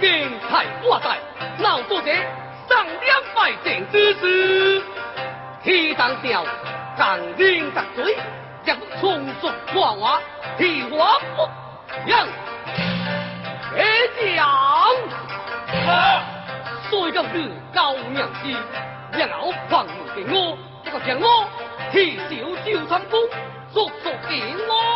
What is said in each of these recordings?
Càng trải qua tại Lào Cai, để sẵn 话，替我 bài tiền tư sư, khi tăng trào, càng 擒我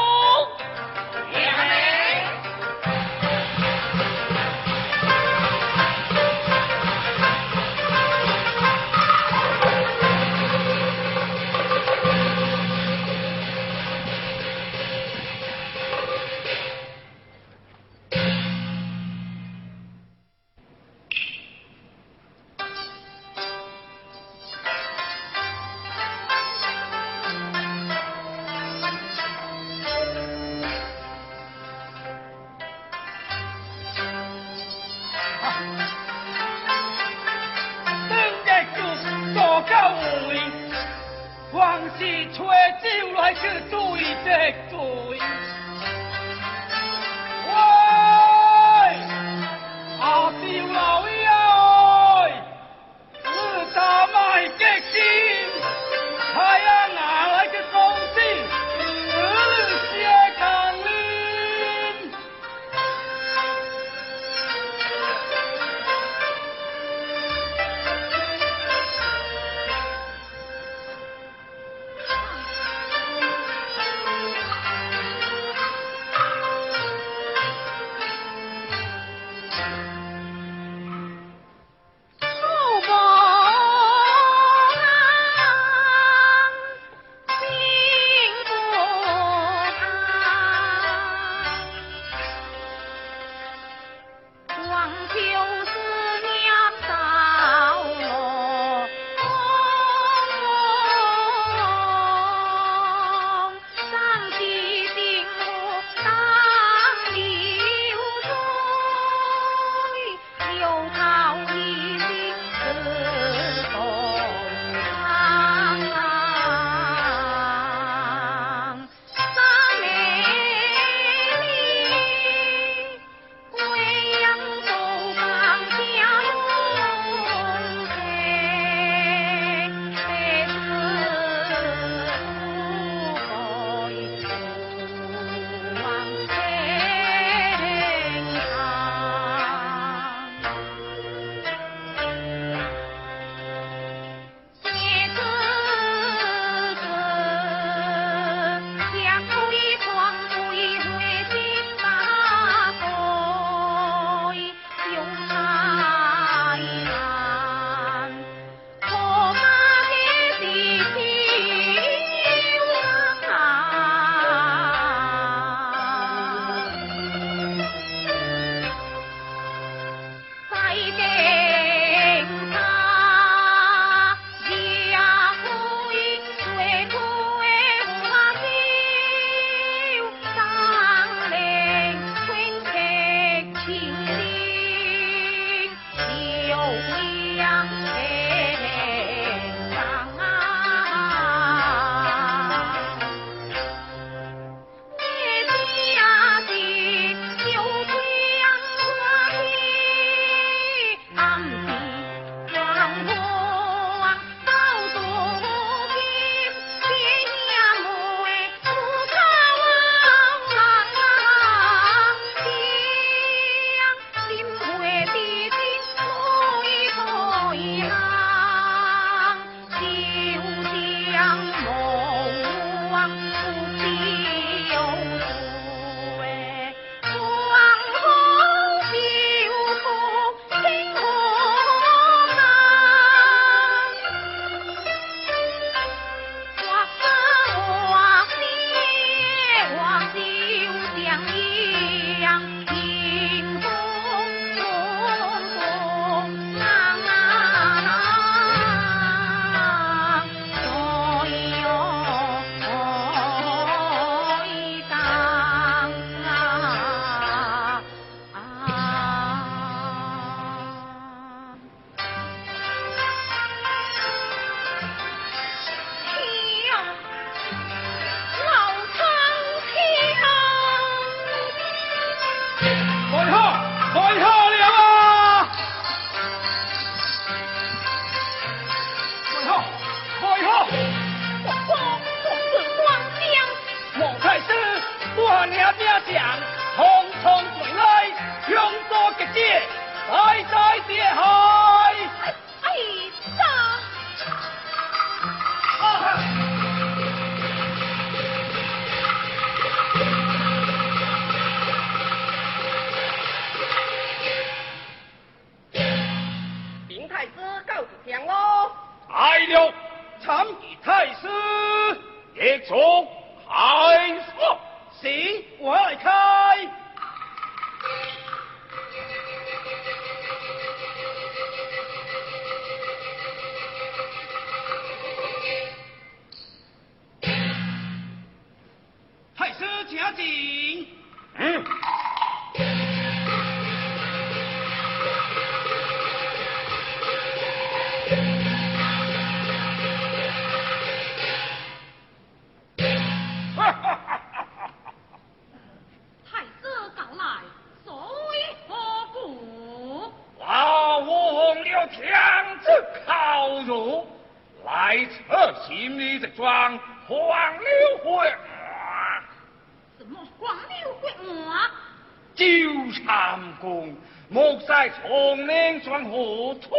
聪明算何错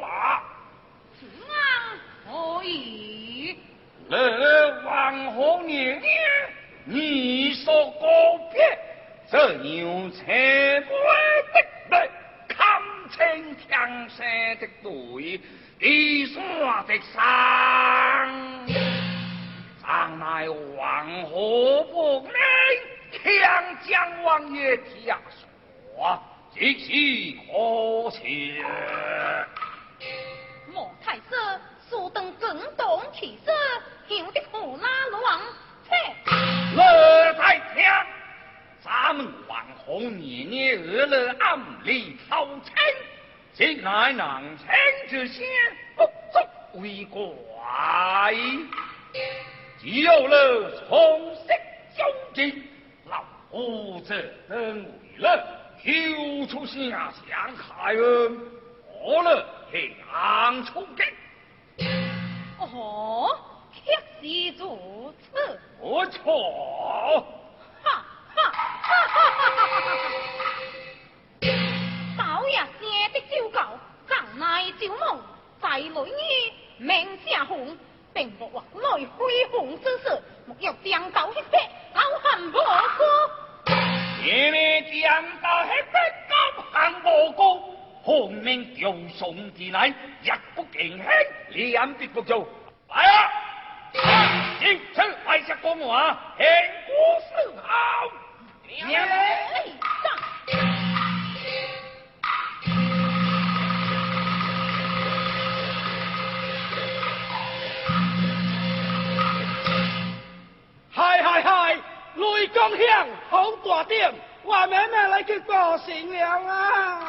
啦？此案何以？乐王何年年，你所告别，这牛车不的来，堪称江山的对，地山的山，常乃王何不能强将王爷下说。极其可笑。莫太师，速登震动气势，有的何拉乱？切！乐在听，咱们王红年年恶了暗里偷亲，竟乃能臣之先，不足为怪。既有了从色交进，老夫这等为了。又出下乡开恩，我了杨出击。哦，确实如此。不错。哈哈哈哈哈哈！老爷生的酒告，长乃酒梦，在内里名下红，并无往来恢宏之事，莫要将到一撇，老汉不可。前面讲到黑白高行无功，后面就送进来，一不敬兄，两必不做。来啊！请出来些公话，听我说好。娘嘞！嗨嗨嗨！雷公响，好大点，我妹妹来去过新娘啊！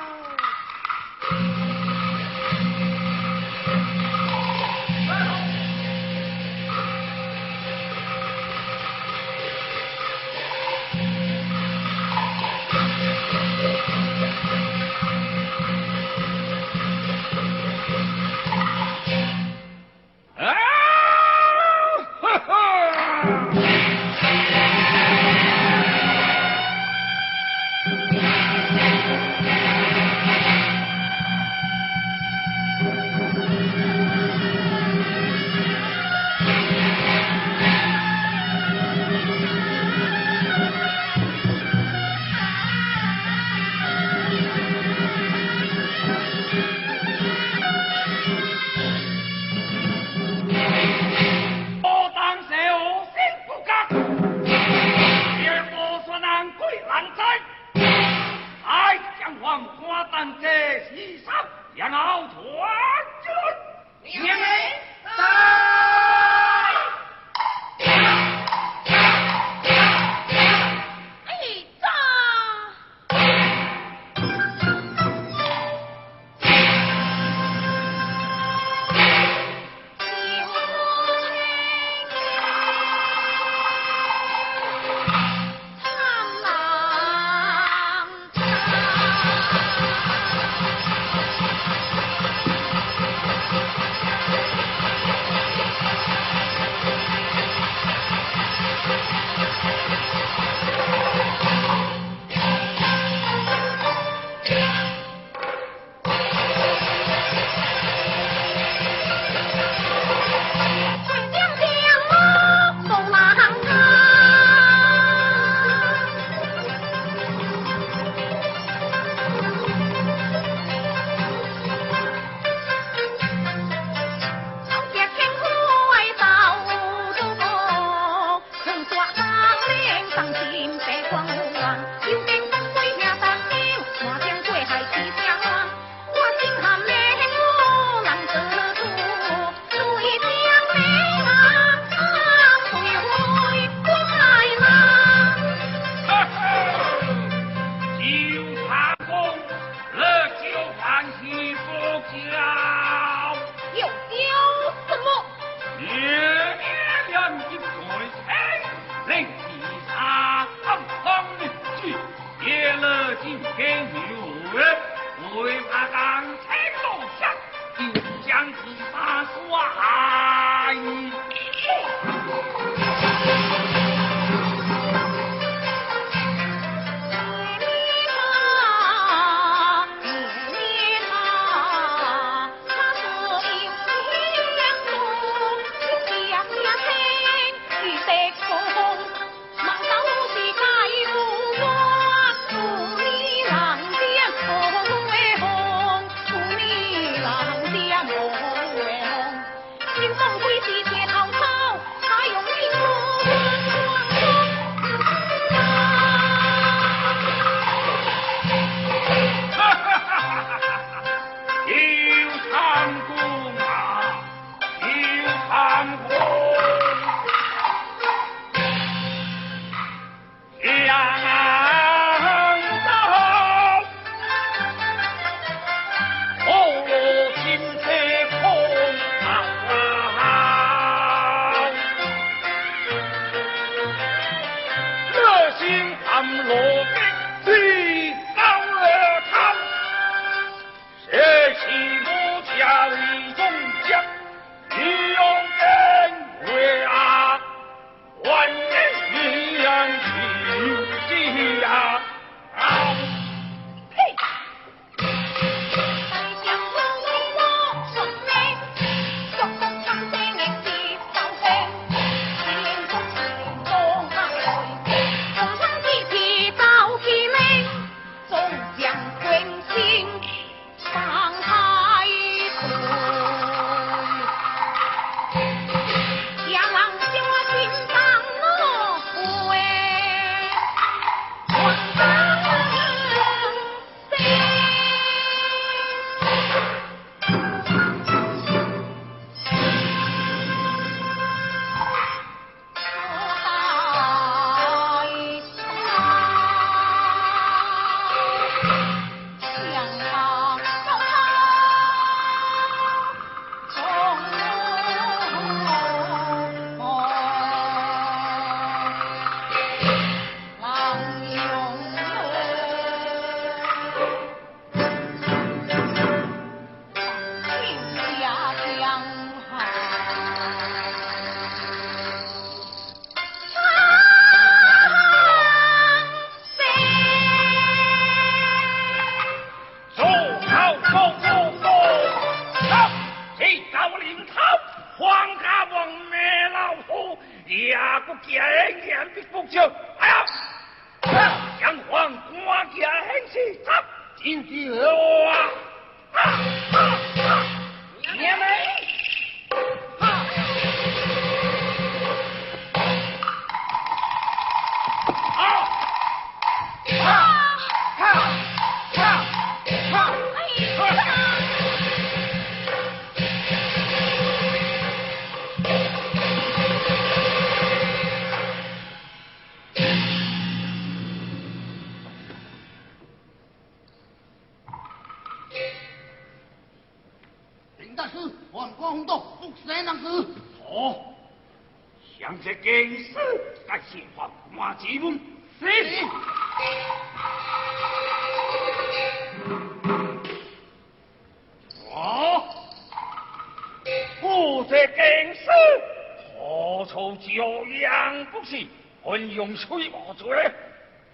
何愁朝阳不现？云阳水无绝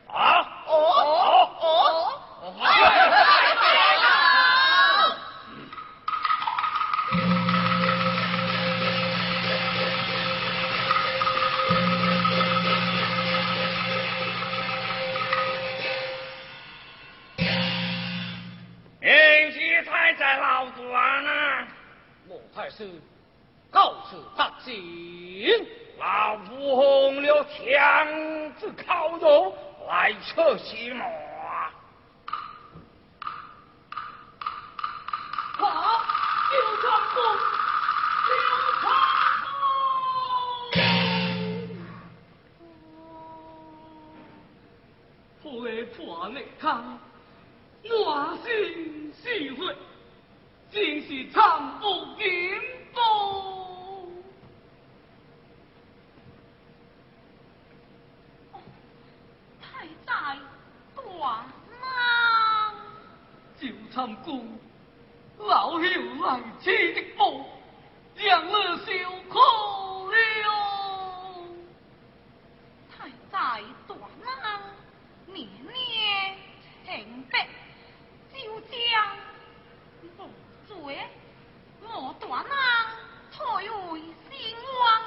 啊！哦哦哦！哈哈哈哈！人杰才在老子岸啊！莫太师。是大惊，老夫红了强子烤肉来测西马。好，就算不。我内他，我心喜碎，真是惨不忍睹。参公老朽来此的报，让我受苦了。太在断案，年年情逼，就将无罪，莫断案，退回先王，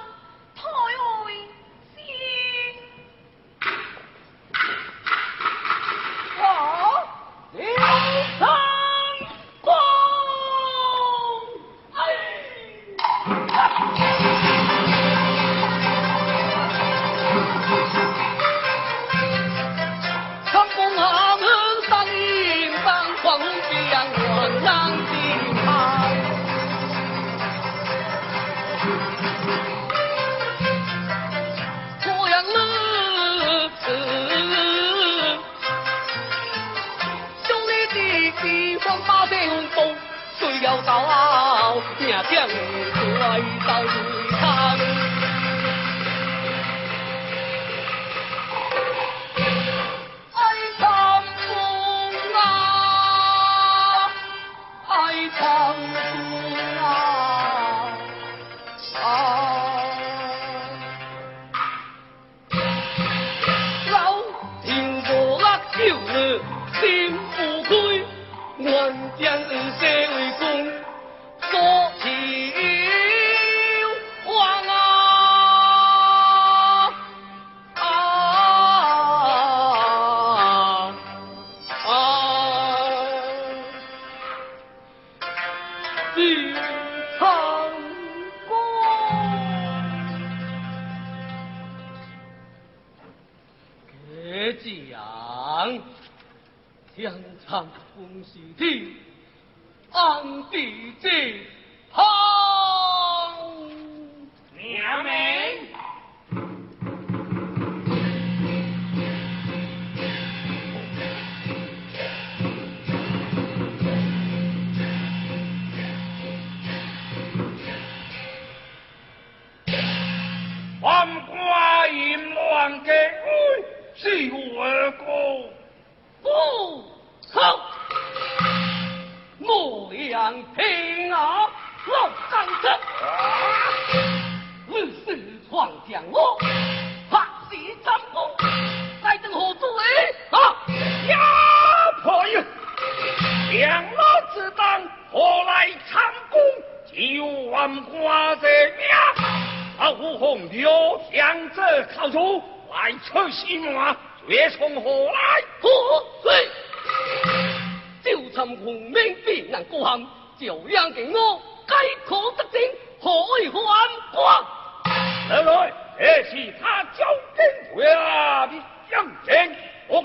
弟的地方把这运动，谁要到命将来到是天，安地之。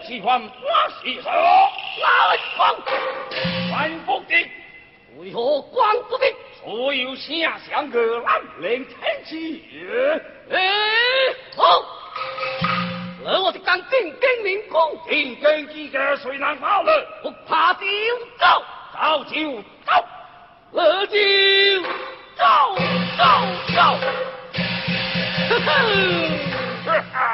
我喜欢花喜何？来光，万福的，为何光不的？所有下乡个蓝领天气。哎，好，而我的刚正经民公，天根之个谁能跑了？我怕就走，早就走。我就走走走，呵呵。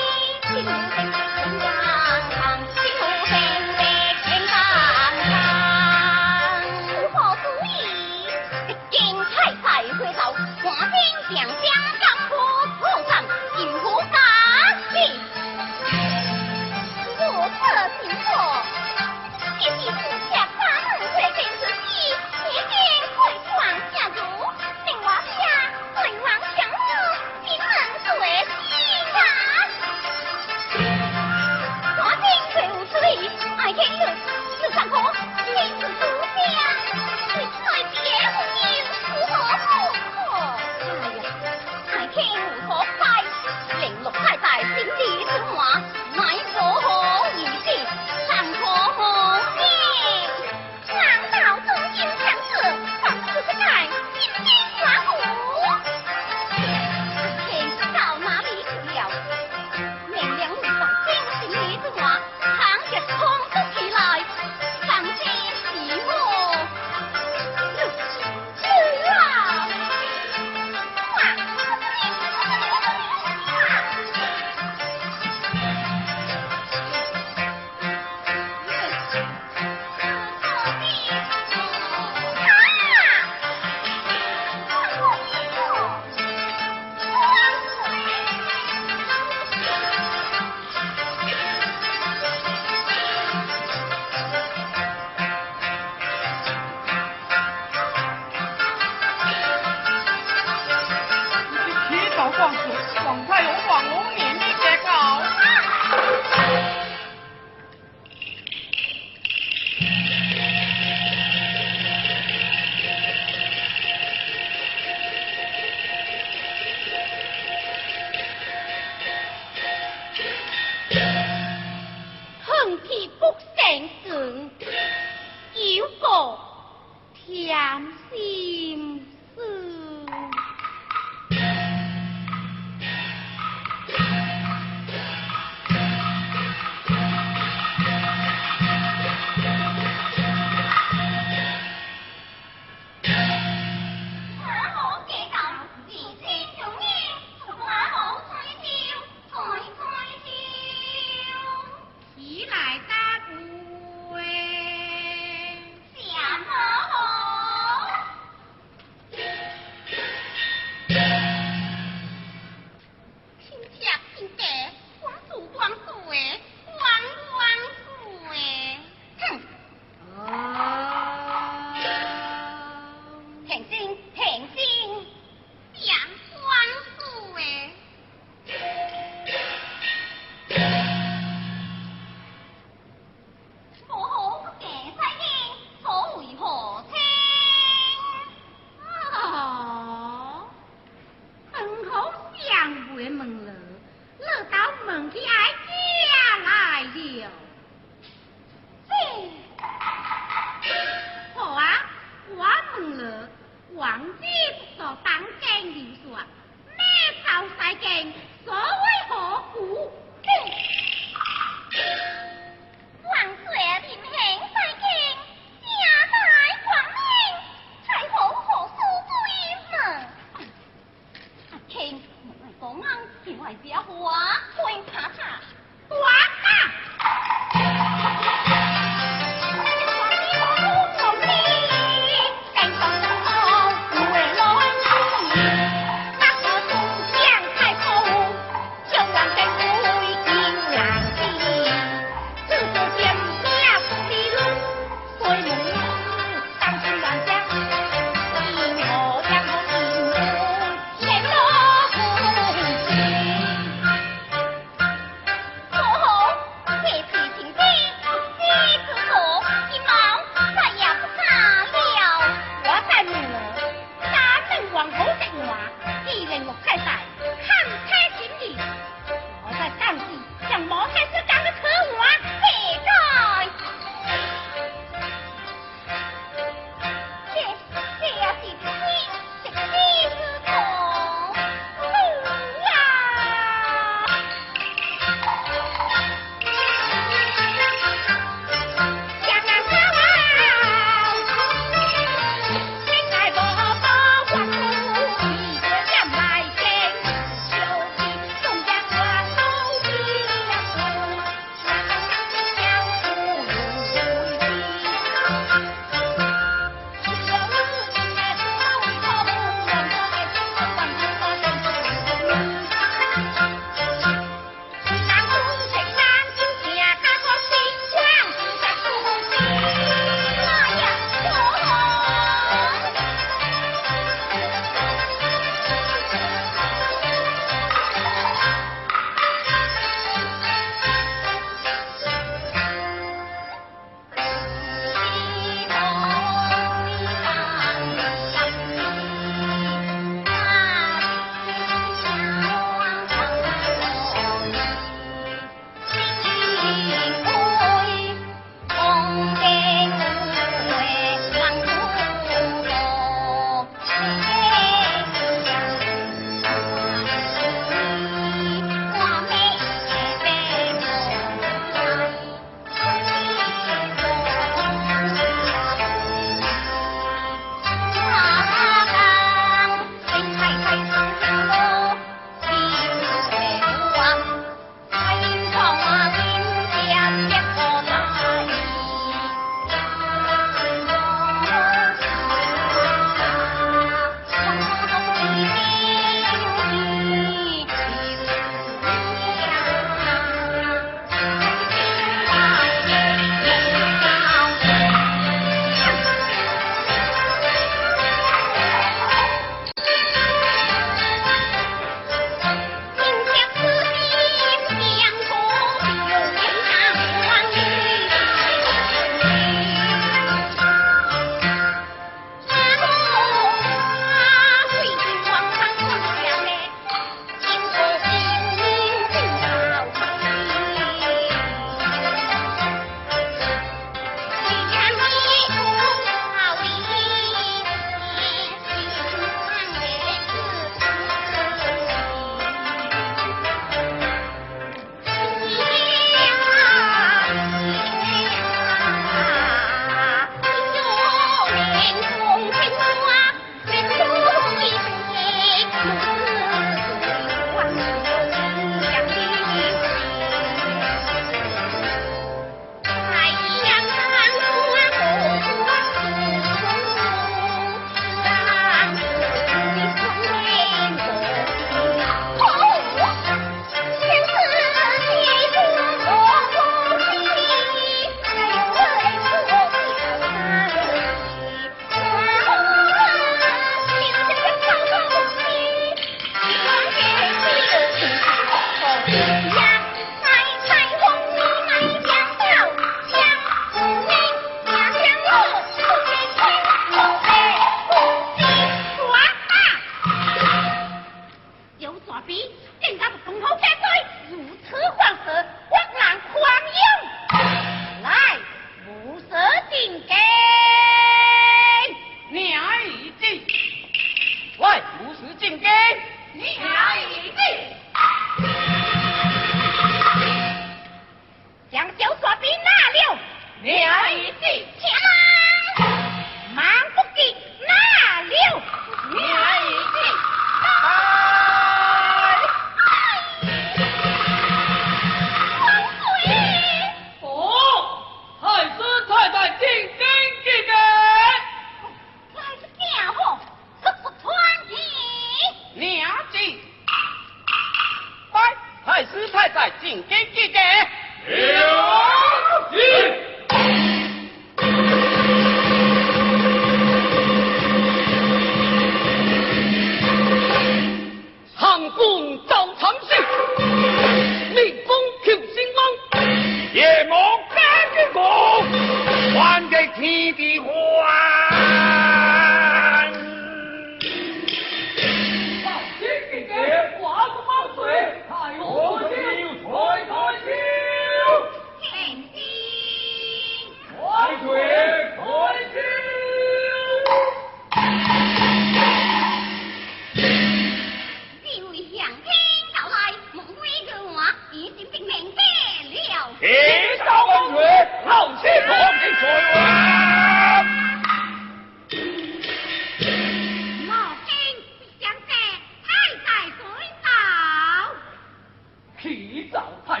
早太，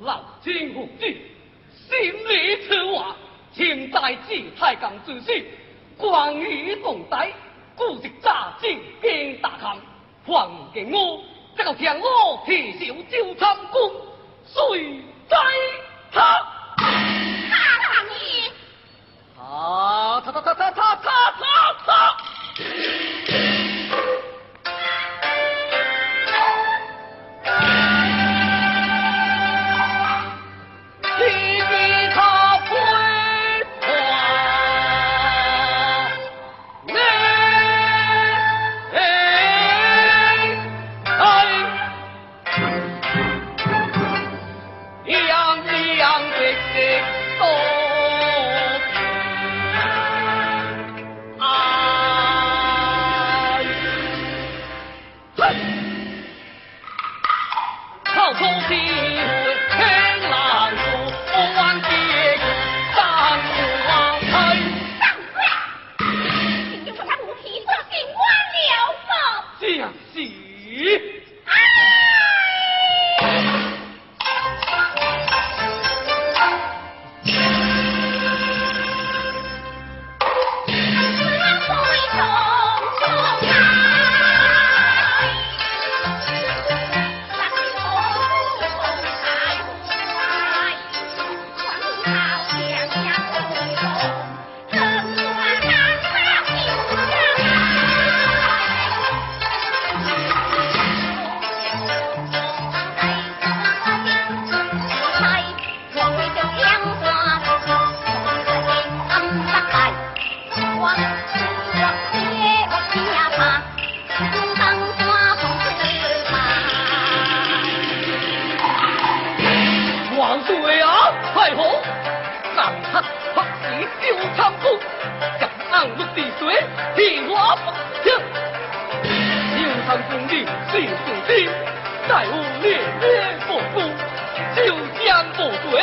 老金虎君心里此话，请在祭太公之时，关羽动呆，故是诈进兵大唐，还给我这个天罗铁手九参宫，谁在他？他他他他他他。李世民再无虐灭，不公就将部队。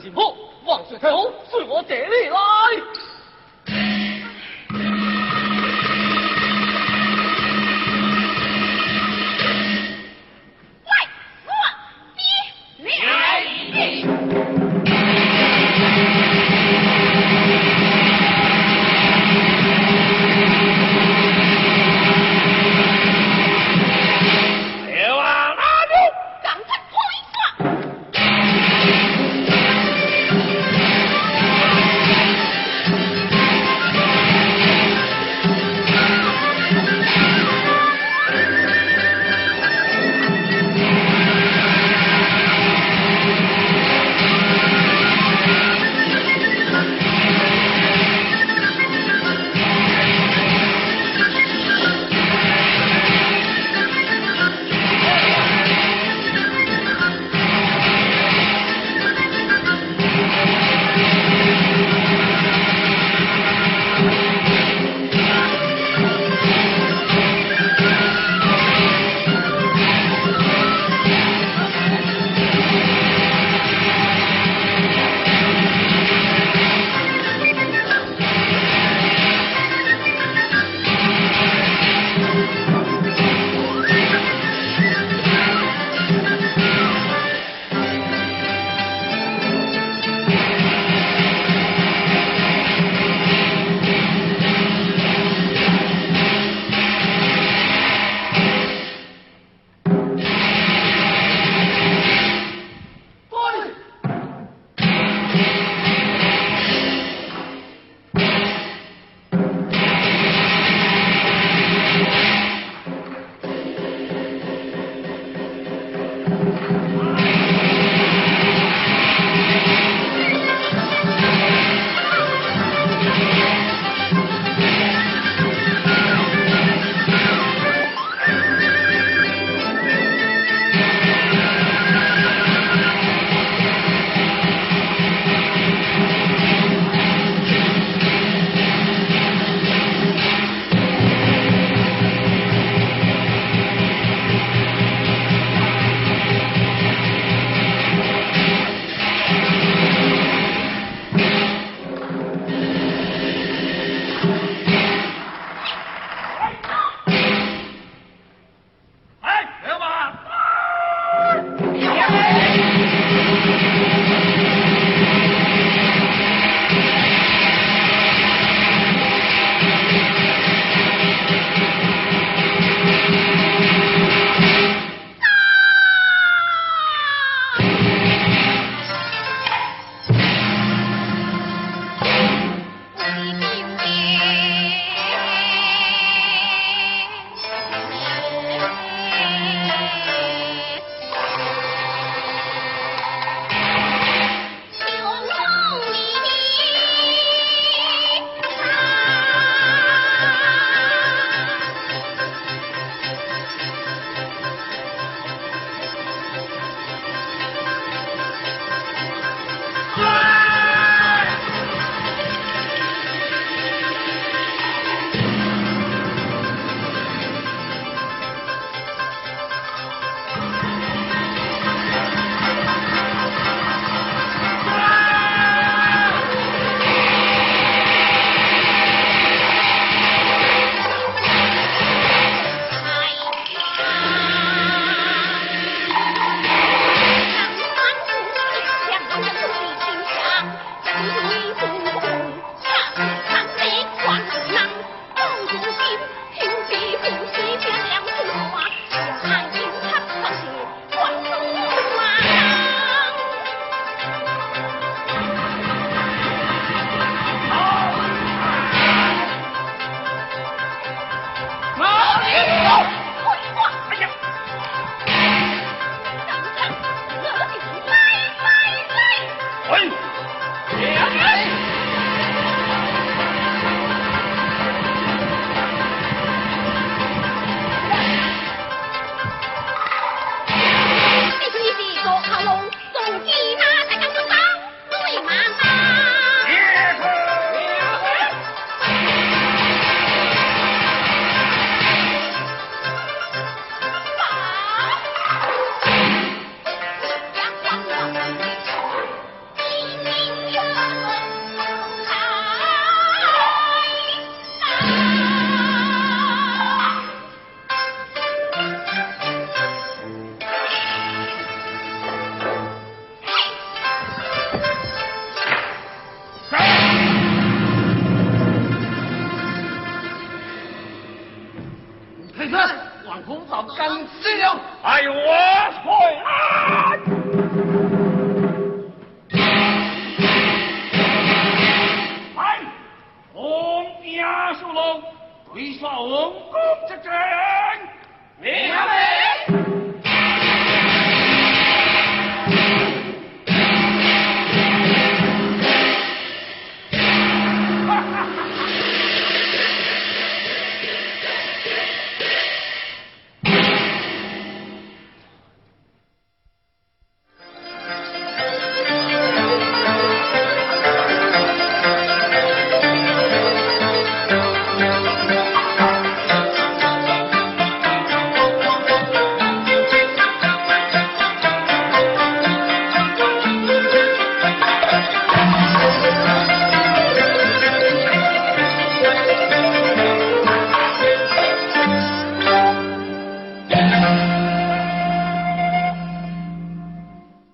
前坡，横竖都好，随我姐力来。